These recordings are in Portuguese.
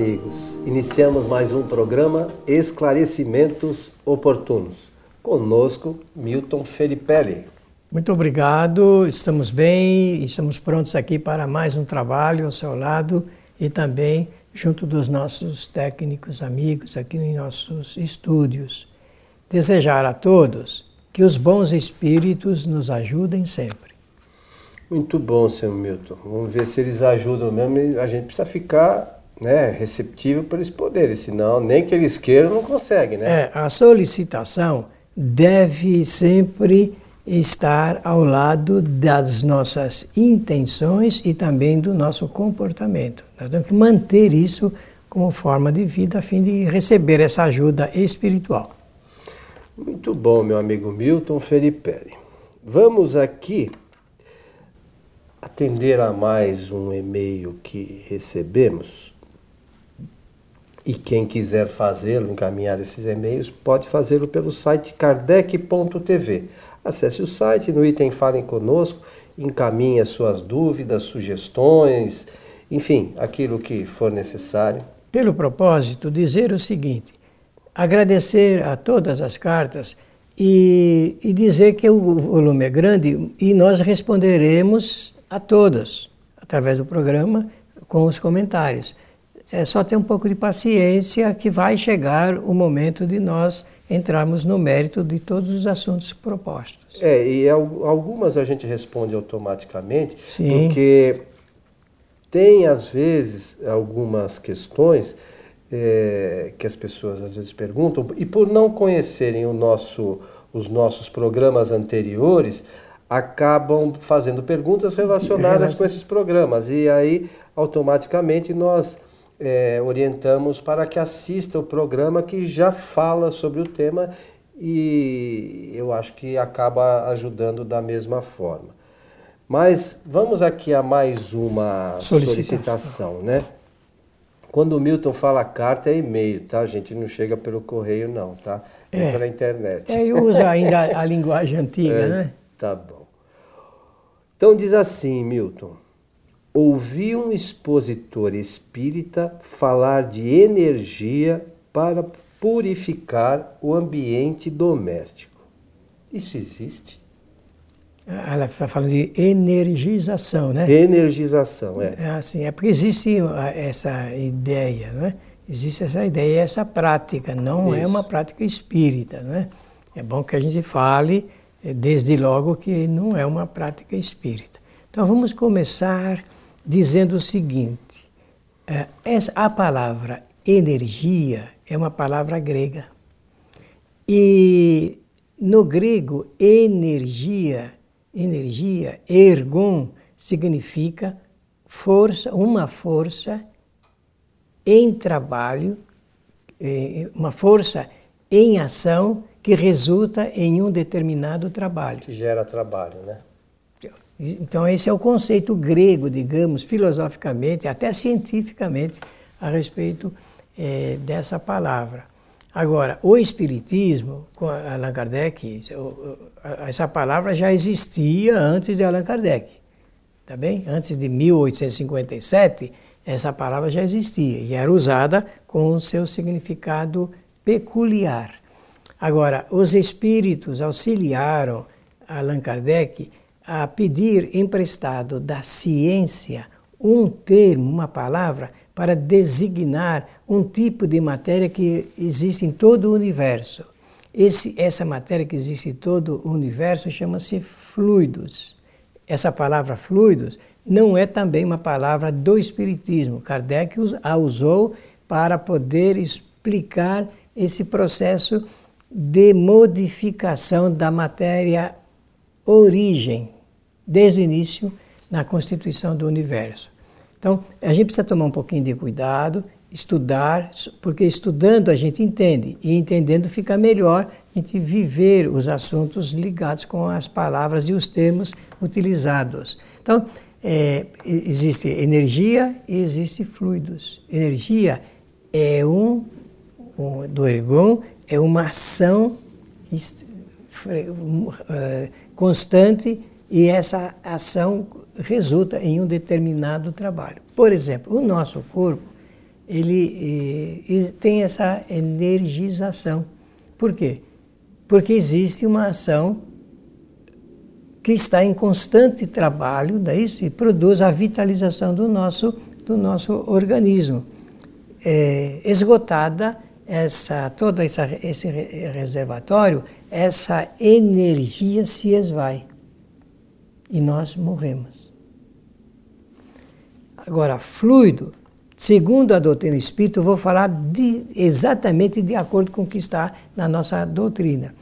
amigos. Iniciamos mais um programa Esclarecimentos Oportunos. Conosco, Milton Felipe. Muito obrigado, estamos bem, estamos prontos aqui para mais um trabalho ao seu lado e também junto dos nossos técnicos amigos aqui em nossos estúdios. Desejar a todos que os bons espíritos nos ajudem sempre. Muito bom, senhor Milton. Vamos ver se eles ajudam mesmo. A gente precisa ficar né, receptível para eles poderem, senão nem que eles queiram não conseguem, né? É, a solicitação deve sempre estar ao lado das nossas intenções e também do nosso comportamento. Nós temos que manter isso como forma de vida a fim de receber essa ajuda espiritual. Muito bom, meu amigo Milton Felipe. Vamos aqui atender a mais um e-mail que recebemos. E quem quiser fazê-lo, encaminhar esses e-mails, pode fazê-lo pelo site kardec.tv. Acesse o site, no item Falem Conosco, encaminhe as suas dúvidas, sugestões, enfim, aquilo que for necessário. Pelo propósito, dizer o seguinte: agradecer a todas as cartas e, e dizer que o volume é grande e nós responderemos a todos, através do programa, com os comentários. É só ter um pouco de paciência que vai chegar o momento de nós entrarmos no mérito de todos os assuntos propostos. É, e algumas a gente responde automaticamente, Sim. porque tem às vezes algumas questões é, que as pessoas às vezes perguntam, e por não conhecerem o nosso, os nossos programas anteriores, acabam fazendo perguntas relacionadas com esses programas. E aí, automaticamente, nós é, orientamos para que assista o programa que já fala sobre o tema e eu acho que acaba ajudando da mesma forma. Mas vamos aqui a mais uma solicitação, solicitação né? Quando o Milton fala carta é e-mail, tá? A gente não chega pelo correio não, tá? É, é pela internet. É, uso ainda a linguagem antiga, é, né? Tá bom. Então diz assim, Milton: ouvi um expositor espírita falar de energia para purificar o ambiente doméstico. Isso existe? Ela está falando de energização, né? Energização, é. É assim, é porque existe essa ideia, não é? Existe essa ideia, essa prática, não é Isso. é uma prática espírita, não é? Bom que a gente fale é, desde logo que não é uma prática espírita. Então vamos começar dizendo o seguinte: é, a palavra energia é uma palavra grega. E no grego, energia, energia, ergon, significa força, uma força em trabalho, é, uma força em ação que resulta em um determinado trabalho. Que gera trabalho, né? Então, esse é o conceito grego, digamos, filosoficamente, até cientificamente, a respeito é, dessa palavra. Agora, o Espiritismo, com Allan Kardec, essa palavra já existia antes de Allan Kardec, tá bem? Antes de 1857, essa palavra já existia e era usada com o seu significado peculiar. Agora, os espíritos auxiliaram Allan Kardec a pedir emprestado da ciência um termo, uma palavra, para designar um tipo de matéria que existe em todo o universo. Esse, essa matéria que existe em todo o universo chama-se fluidos. Essa palavra fluidos não é também uma palavra do Espiritismo. Kardec a usou para poder explicar esse processo de modificação da matéria origem, desde o início, na constituição do universo. Então, a gente precisa tomar um pouquinho de cuidado, estudar, porque estudando a gente entende, e entendendo fica melhor a gente viver os assuntos ligados com as palavras e os termos utilizados. Então, é, existe energia e existe fluidos. Energia é um, um do ergon, é uma ação constante e essa ação resulta em um determinado trabalho. Por exemplo, o nosso corpo ele, ele tem essa energização. Por quê? Porque existe uma ação que está em constante trabalho, daí e produz a vitalização do nosso, do nosso organismo. É, esgotada essa, todo essa, esse reservatório, essa energia se esvai e nós morremos. Agora, fluido, segundo a doutrina espírita, eu vou falar de, exatamente de acordo com o que está na nossa doutrina.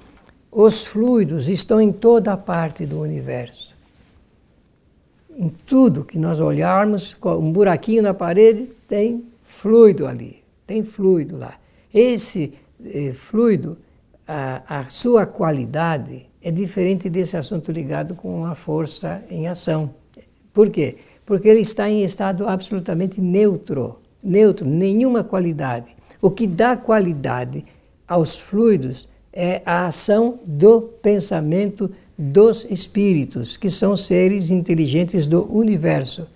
Os fluidos estão em toda parte do universo. Em tudo que nós olharmos, um buraquinho na parede, tem fluido ali, tem fluido lá. Esse eh, fluido, a, a sua qualidade é diferente desse assunto ligado com a força em ação. Por quê? Porque ele está em estado absolutamente neutro, neutro, nenhuma qualidade. O que dá qualidade aos fluidos é a ação do pensamento dos espíritos, que são seres inteligentes do universo.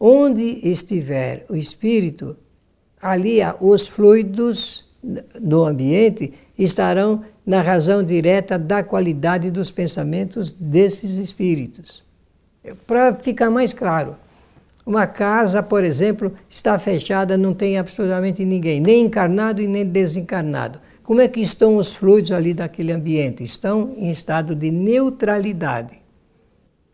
Onde estiver o espírito, ali os fluidos no ambiente estarão na razão direta da qualidade dos pensamentos desses espíritos. Para ficar mais claro, uma casa, por exemplo, está fechada, não tem absolutamente ninguém, nem encarnado e nem desencarnado. Como é que estão os fluidos ali daquele ambiente? Estão em estado de neutralidade.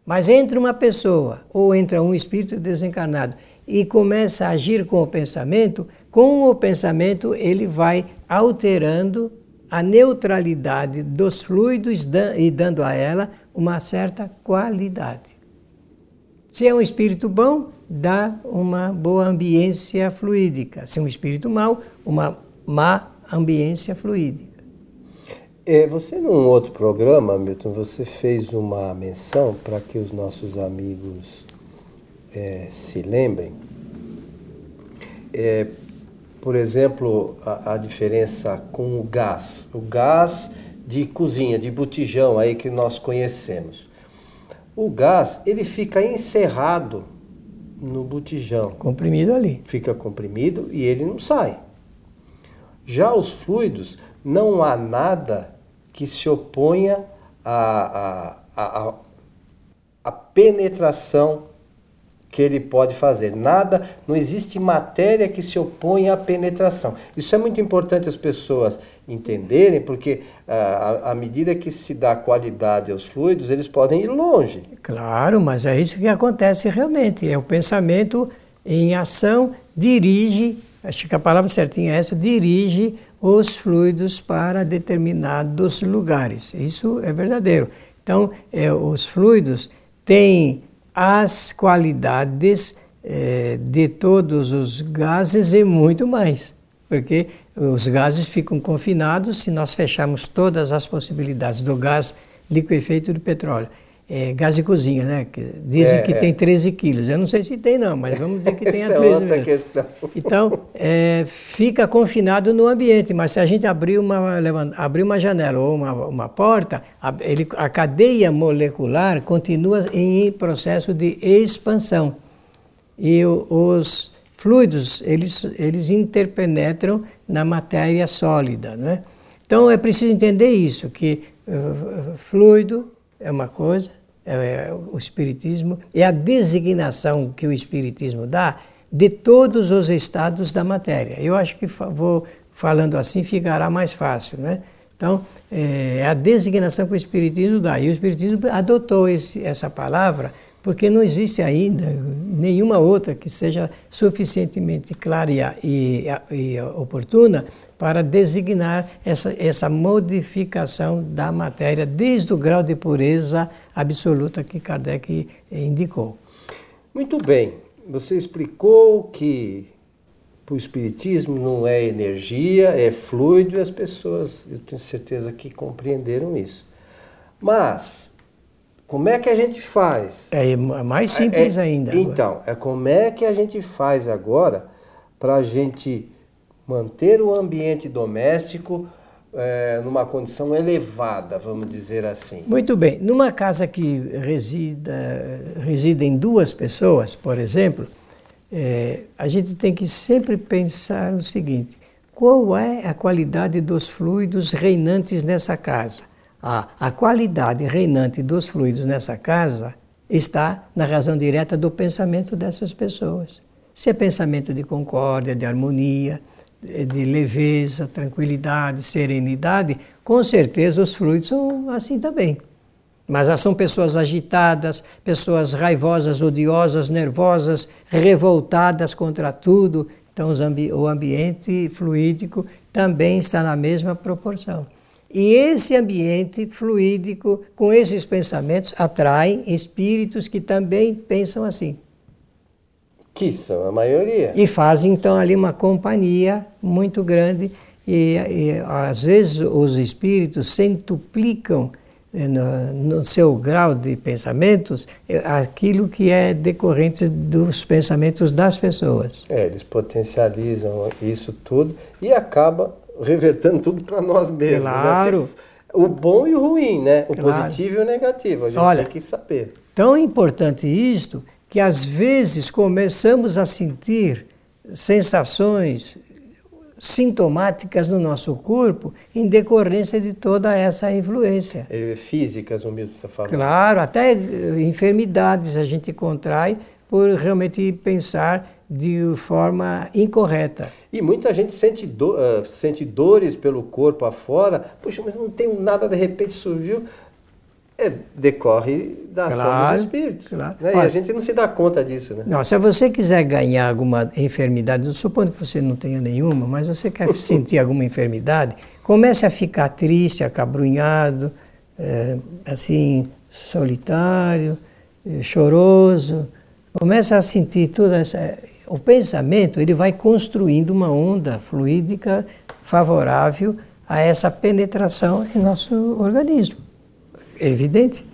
Mas entra uma pessoa ou entra um espírito desencarnado e começa a agir com o pensamento, com o pensamento ele vai alterando a neutralidade dos fluidos e dando a ela uma certa qualidade. Se é um espírito bom, dá uma boa ambiência fluídica. Se é um espírito mau, uma má ambiência fluídica. É, você, num outro programa, Milton, você fez uma menção para que os nossos amigos é, se lembrem. É, por exemplo, a, a, diferença com o gás. O gás de cozinha, de botijão aí que nós conhecemos. O gás, ele fica encerrado no botijão. Comprimido ali. Fica comprimido e ele não sai. Já os fluidos, não há nada que se oponha à, à, à, à penetração que ele pode fazer. Nada, não existe matéria que se oponha à penetração. Isso é muito importante as pessoas entenderem, porque ah, à medida que se dá qualidade aos fluidos, eles podem ir longe. Claro, mas é isso que acontece realmente. É o pensamento em ação dirige, acho que a palavra certinha é essa, dirige os fluidos para determinados lugares. Isso é verdadeiro. Então, é, os fluidos têm as qualidades eh, de todos os gases e muito mais, porque os gases ficam confinados se nós fecharmos todas as possibilidades do gás liquefeito do petróleo é, gás de cozinha, né? Dizem é, que é. tem 13 quilos. Eu não sei se tem, não, mas vamos dizer que tem a 13 é outra mesmo. Questão. Então, é, fica confinado no ambiente, mas se a gente abrir uma, abrir uma janela ou uma, uma porta, a, ele, a cadeia molecular continua em processo de expansão. E o, os fluidos, eles, eles interpenetram na matéria sólida, né? Então, é preciso entender isso, que uh, fluido é uma coisa, é, é, o Espiritismo, é a designação que o Espiritismo dá de todos os estados da matéria. Eu acho que vou falando assim ficará mais fácil, né? Então, é, é a designação que o Espiritismo dá. E o Espiritismo adotou esse, essa palavra porque não existe ainda nenhuma outra que seja suficientemente clara e, e, e oportuna para designar essa, essa modificação da matéria desde o grau de pureza absoluta que Kardec indicou. Muito bem, você explicou que o Espiritismo não é energia, é fluido e as pessoas, eu tenho certeza que compreenderam isso. Mas, como é que a gente faz? É mais simples é, é, ainda. Então, é como é que a gente faz agora para a gente manter o ambiente doméstico é, numa condição elevada, vamos dizer assim. Muito bem. Numa casa que resida, residem duas pessoas, por exemplo, é, a gente tem que sempre pensar o seguinte: qual é a qualidade dos fluidos reinantes nessa casa? Ah, a qualidade reinante dos fluidos nessa casa está na razão direta do pensamento dessas pessoas. Se é pensamento de concórdia, de harmonia, de leveza, tranquilidade, serenidade, com certeza os fluidos são assim também. Mas são pessoas agitadas, pessoas raivosas, odiosas, nervosas, revoltadas contra tudo. Então o ambiente fluídico também está na mesma proporção. E esse ambiente fluídico, com esses pensamentos, atrai espíritos que também pensam assim. Que são a maioria. E fazem então ali uma companhia muito grande. E, e às vezes os espíritos centuplicam eh, no, no, seu grau de pensamentos eh, aquilo que é decorrente dos pensamentos das pessoas. É, eles potencializam isso tudo e acaba revertendo tudo para nós mesmos. Né? Claro. Né? o bom e o ruim, né? O claro. positivo e o negativo. A gente Olha, tem que saber. Tão importante isto que às vezes começamos a sentir sensações sintomáticas no nosso corpo em decorrência de toda essa influência. É, físicas, o Milton está falando. Claro, até eh, enfermidades a gente contrai por realmente pensar de forma incorreta. E muita gente sente, do, uh, sente dores pelo corpo afora. Puxa, mas não tem nada, de repente surgiu. É, decorre da ação claro, dos espíritos. Claro. Né? Olha, e a gente não se dá conta disso. Né? Não, se você quiser ganhar alguma enfermidade, supondo que você não tenha nenhuma, mas você quer sentir alguma enfermidade, comece a ficar triste, acabrunhado, é, assim, solitário, é, choroso. Comece a sentir tudo essa. O pensamento ele vai construindo uma onda fluídica favorável a essa penetração em nosso organismo é evidente.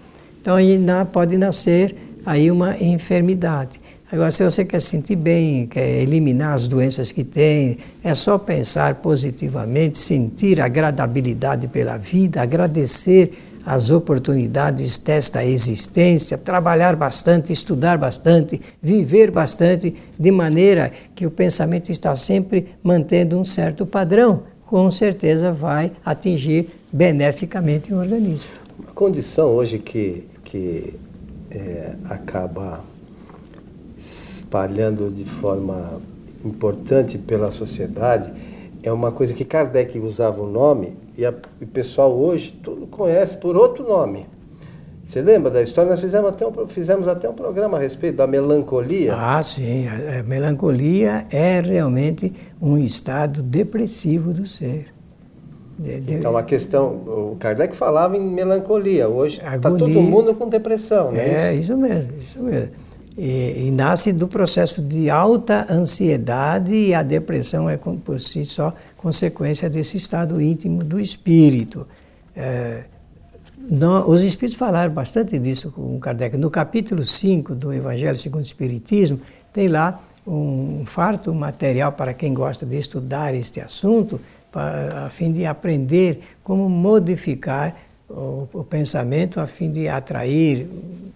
Então aí pode nascer aí uma enfermidade. Agora, se você quer sentir bem, quer eliminar as doenças que tem, é só pensar positivamente, sentir agradabilidade pela vida, agradecer as oportunidades desta existência, trabalhar bastante, estudar bastante, viver bastante, de maneira que o pensamento está sempre mantendo um certo padrão, com certeza vai atingir beneficamente o organismo. Condição hoje que, que é, acaba espalhando de forma importante pela sociedade é uma coisa que Kardec usava o nome e a, o pessoal hoje tudo conhece por outro nome. Você lembra da história? Nós fizemos até um, fizemos até um programa a respeito da melancolia. Ah, sim. A, a melancolia é realmente um estado depressivo do ser. Então a questão, o Kardec falava em melancolia, hoje está todo mundo com depressão, né? É, isso mesmo, isso mesmo. E, e, nasce do processo de alta ansiedade e a depressão é por si só consequência desse estado íntimo do espírito. É, não, os espíritos falaram bastante disso com Kardec. No capítulo 5 do Evangelho segundo o Espiritismo, tem lá um farto material para quem gosta de estudar este assunto, a fim de aprender como modificar o, o, pensamento a fim de atrair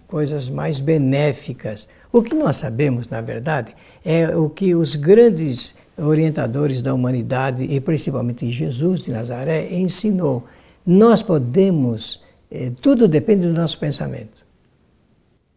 coisas mais benéficas. O que nós sabemos, na verdade, é o que os grandes orientadores da humanidade, e principalmente Jesus de Nazaré, ensinou. Nós podemos, eh, tudo depende do nosso pensamento,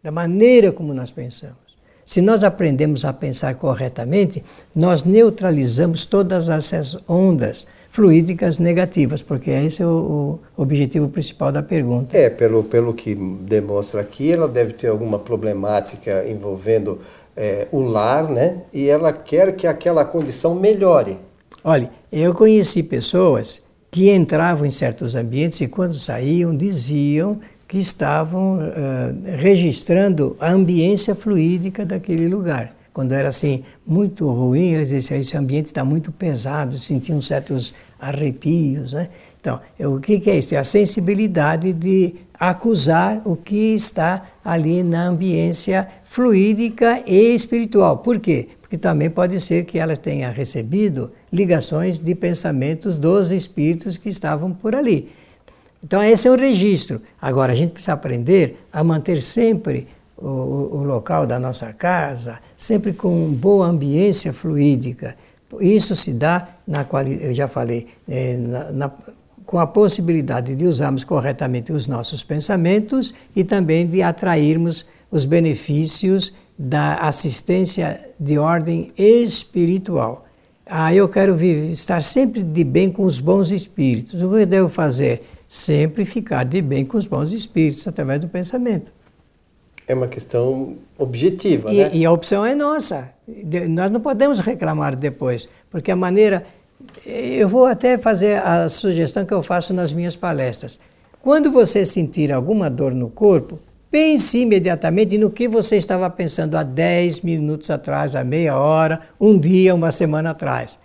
da maneira como nós pensamos. Se nós aprendemos a pensar corretamente, nós neutralizamos todas essas ondas fluídicas negativas, porque esse é o, o, objetivo principal da pergunta. É, pelo, pelo que demonstra aqui, ela deve ter alguma problemática envolvendo é, o lar, né? E ela quer que aquela condição melhore. Olha, eu conheci pessoas que entravam em certos ambientes e quando saíam diziam que estavam uh, registrando a ambiência fluídica daquele lugar. Quando era assim muito ruim, eles diziam esse ambiente está muito pesado, sentiam certos arrepios, né? Então, o que, que é isso? É a sensibilidade de acusar o que está ali na ambiência fluídica e espiritual. Por quê? Porque também pode ser que elas tenham recebido ligações de pensamentos dos espíritos que estavam por ali. Então, esse é um registro. Agora, a gente precisa aprender a manter sempre o, o, local da nossa casa sempre com boa ambiência fluídica. Isso se dá, na eu já falei, é, na, na, com a possibilidade de usarmos corretamente os nossos pensamentos e também de atrairmos os benefícios da assistência de ordem espiritual. Ah, eu quero viver, estar sempre de bem com os bons espíritos. O que eu devo fazer? Sempre ficar de bem com os bons espíritos através do pensamento. É uma questão objetiva, e, né? E a opção é nossa. Nós não podemos reclamar depois, porque a maneira. Eu vou até fazer a sugestão que eu faço nas minhas palestras. Quando você sentir alguma dor no corpo, pense imediatamente no que você estava pensando há 10 minutos atrás, há meia hora, um dia, uma semana atrás.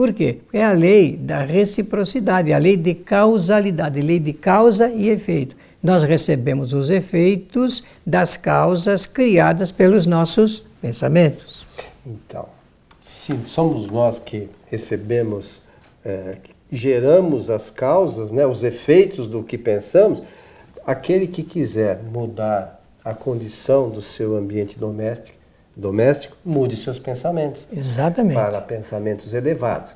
Por quê? É a lei da reciprocidade, a lei de causalidade, lei de causa e efeito nós recebemos os efeitos das causas criadas pelos nossos pensamentos. Então, se somos nós que recebemos, é, geramos as causas, né, os efeitos do que pensamos, aquele que quiser mudar a condição do seu ambiente doméstico, doméstico mude seus pensamentos. Exatamente. Para pensamentos elevados.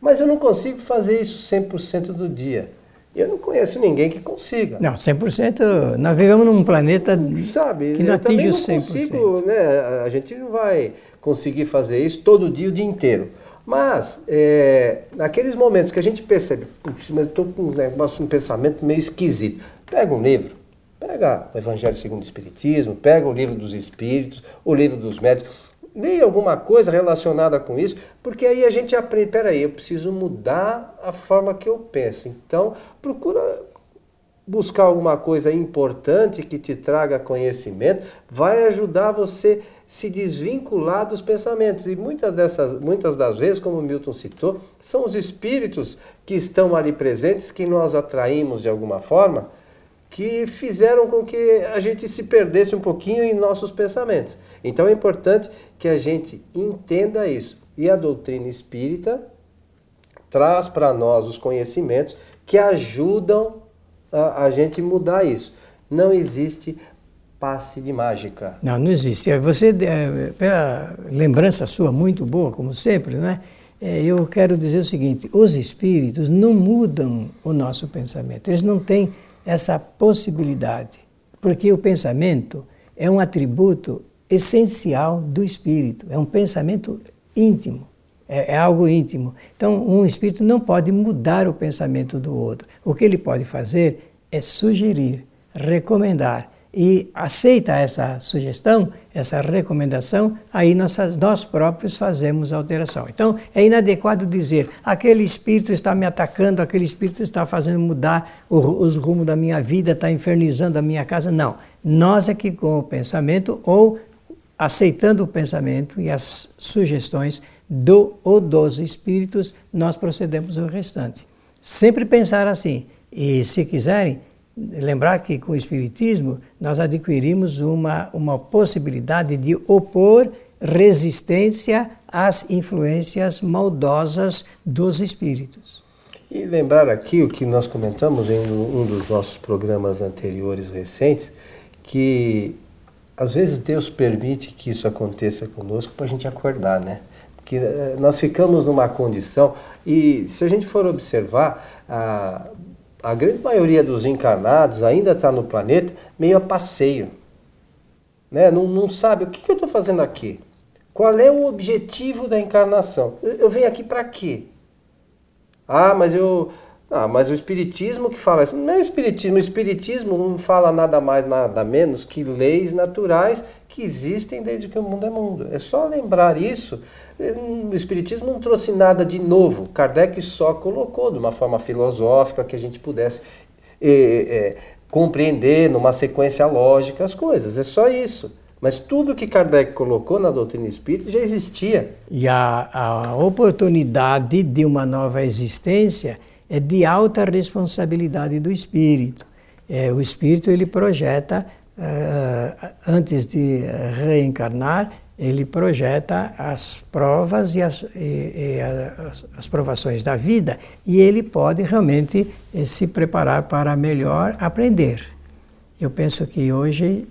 Mas eu não consigo fazer isso 100% do dia. Eu não conheço ninguém que consiga. Não, 100%. Nós vivemos num planeta Sabe, que não atinge o 100%. Consigo, né, a gente não vai conseguir fazer isso todo dia, o dia inteiro. Mas, é, naqueles momentos que a gente percebe, mas estou com um negócio, um pensamento meio esquisito, pega um livro, pega o Evangelho segundo o Espiritismo, pega o livro dos Espíritos, o livro dos Médicos, leia alguma coisa relacionada com isso, porque aí a gente aprende, peraí, eu preciso mudar a forma que eu penso. Então, procura buscar alguma coisa importante que te traga conhecimento, vai ajudar você se desvincular dos pensamentos. E muitas dessas, muitas das vezes, como Milton citou, são os espíritos que estão ali presentes que nós atraímos de alguma forma, que fizeram com que a gente se perdesse um pouquinho em nossos pensamentos. Então é importante que a gente entenda isso. E a doutrina espírita traz para nós os conhecimentos que ajudam a, a gente mudar isso. Não existe passe de mágica. Não, não existe. É, você, é, pela lembrança sua muito boa, como sempre, né? É, eu quero dizer o seguinte: os espíritos não mudam o nosso pensamento. Eles não têm essa possibilidade, porque o pensamento é um atributo essencial do espírito, é um pensamento íntimo, é, é, algo íntimo. Então, um espírito não pode mudar o pensamento do outro. O que ele pode fazer é sugerir, recomendar. E aceita essa sugestão, essa recomendação, aí nós, nós próprios fazemos a alteração. Então, é inadequado dizer aquele espírito está me atacando, aquele espírito está fazendo mudar os rumos da minha vida, está infernizando a minha casa. Não. Nós é que com o pensamento ou aceitando o pensamento e as sugestões do ou dos espíritos, nós procedemos o restante. Sempre pensar assim. E se quiserem, lembrar que com o espiritismo nós adquirimos uma, uma possibilidade de opor resistência às influências maldosas dos espíritos. E lembrar aqui o que nós comentamos em um dos nossos programas anteriores recentes, que às vezes Deus permite que isso aconteça conosco para a gente acordar, né? Porque eh, nós ficamos numa condição, e se a gente for observar, a, a grande maioria dos encarnados ainda está no planeta meio a passeio. Né? Não, não sabe o que, que eu estou fazendo aqui. Qual é o objetivo da encarnação? Eu, eu venho aqui para quê? Ah, mas eu, ah, mas o Espiritismo que fala isso, não é o Espiritismo. O Espiritismo não fala nada mais, nada menos que leis naturais que existem desde que o mundo é mundo. É só lembrar isso. O Espiritismo não trouxe nada de novo. Kardec só colocou de uma forma filosófica que a gente pudesse é, é, compreender numa sequência lógica as coisas. É só isso. Mas tudo que Kardec colocou na doutrina espírita já existia. E a, a oportunidade de uma nova existência é de alta responsabilidade do espírito. É, o espírito ele projeta, uh, antes de reencarnar, ele projeta as provas e as, e, e as, as, provações da vida e ele pode realmente eh, se preparar para melhor aprender. Eu penso que hoje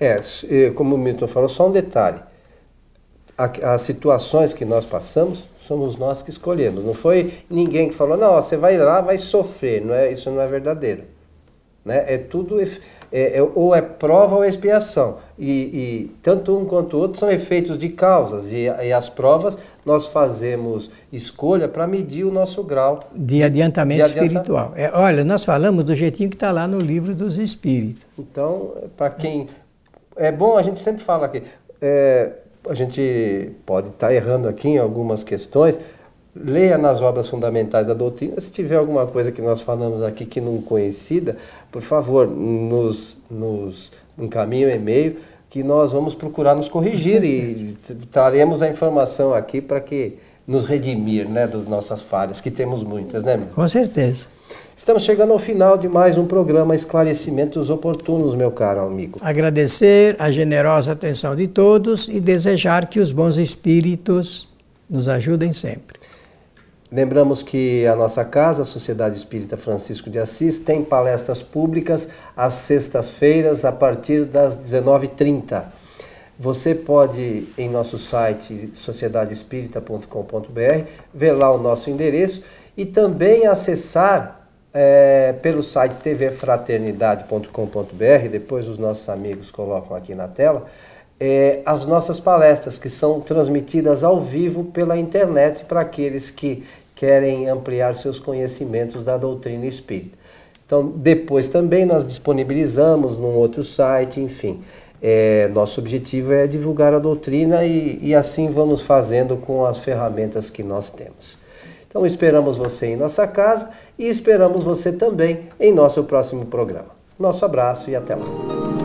É, como o Milton falou, só um detalhe. As situações que nós passamos, somos nós que escolhemos. Não foi ninguém que falou, não, você vai lá, vai sofrer. Não é, isso não é verdadeiro. Né? É tudo é, é, ou é prova ou é expiação. E, e, tanto um quanto o outro são efeitos de causas. E, e as provas nós fazemos escolha para medir o nosso grau de adiantamento de espiritual. É, olha, nós falamos do jeitinho que está lá no livro dos Espíritos. Então, para quem. É bom, a gente sempre fala aqui. É, a gente pode estar tá errando aqui em algumas questões, leia nas obras fundamentais da doutrina. Se tiver alguma coisa que nós falamos aqui que não conhecida, por favor, nos, nos encaminhe um e-mail que nós vamos procurar nos corrigir e traremos a informação aqui para que nos redimir né, das nossas falhas, que temos muitas, né, meu? Com certeza. Estamos chegando ao final de mais um programa Esclarecimentos Oportunos, meu caro amigo. Agradecer a generosa atenção de todos e desejar que os bons espíritos nos ajudem sempre. Lembramos que a nossa casa, a Sociedade Espírita Francisco de Assis, tem palestras públicas às sextas-feiras a partir das 19h30. Você pode, em nosso site sociedadespírita.com.br, ver lá o nosso endereço e também acessar é, pelo site tvfraternidade.com.br, depois os nossos amigos colocam aqui na tela, é, as nossas palestras, que são transmitidas ao vivo pela internet para aqueles que querem ampliar seus conhecimentos da doutrina espírita. Então, depois também nós disponibilizamos num outro site, enfim. É, nosso objetivo é divulgar a doutrina e, e assim vamos fazendo com as ferramentas que nós temos. Então, esperamos você em nossa casa e esperamos você também em nosso próximo programa. Nosso abraço e até lá.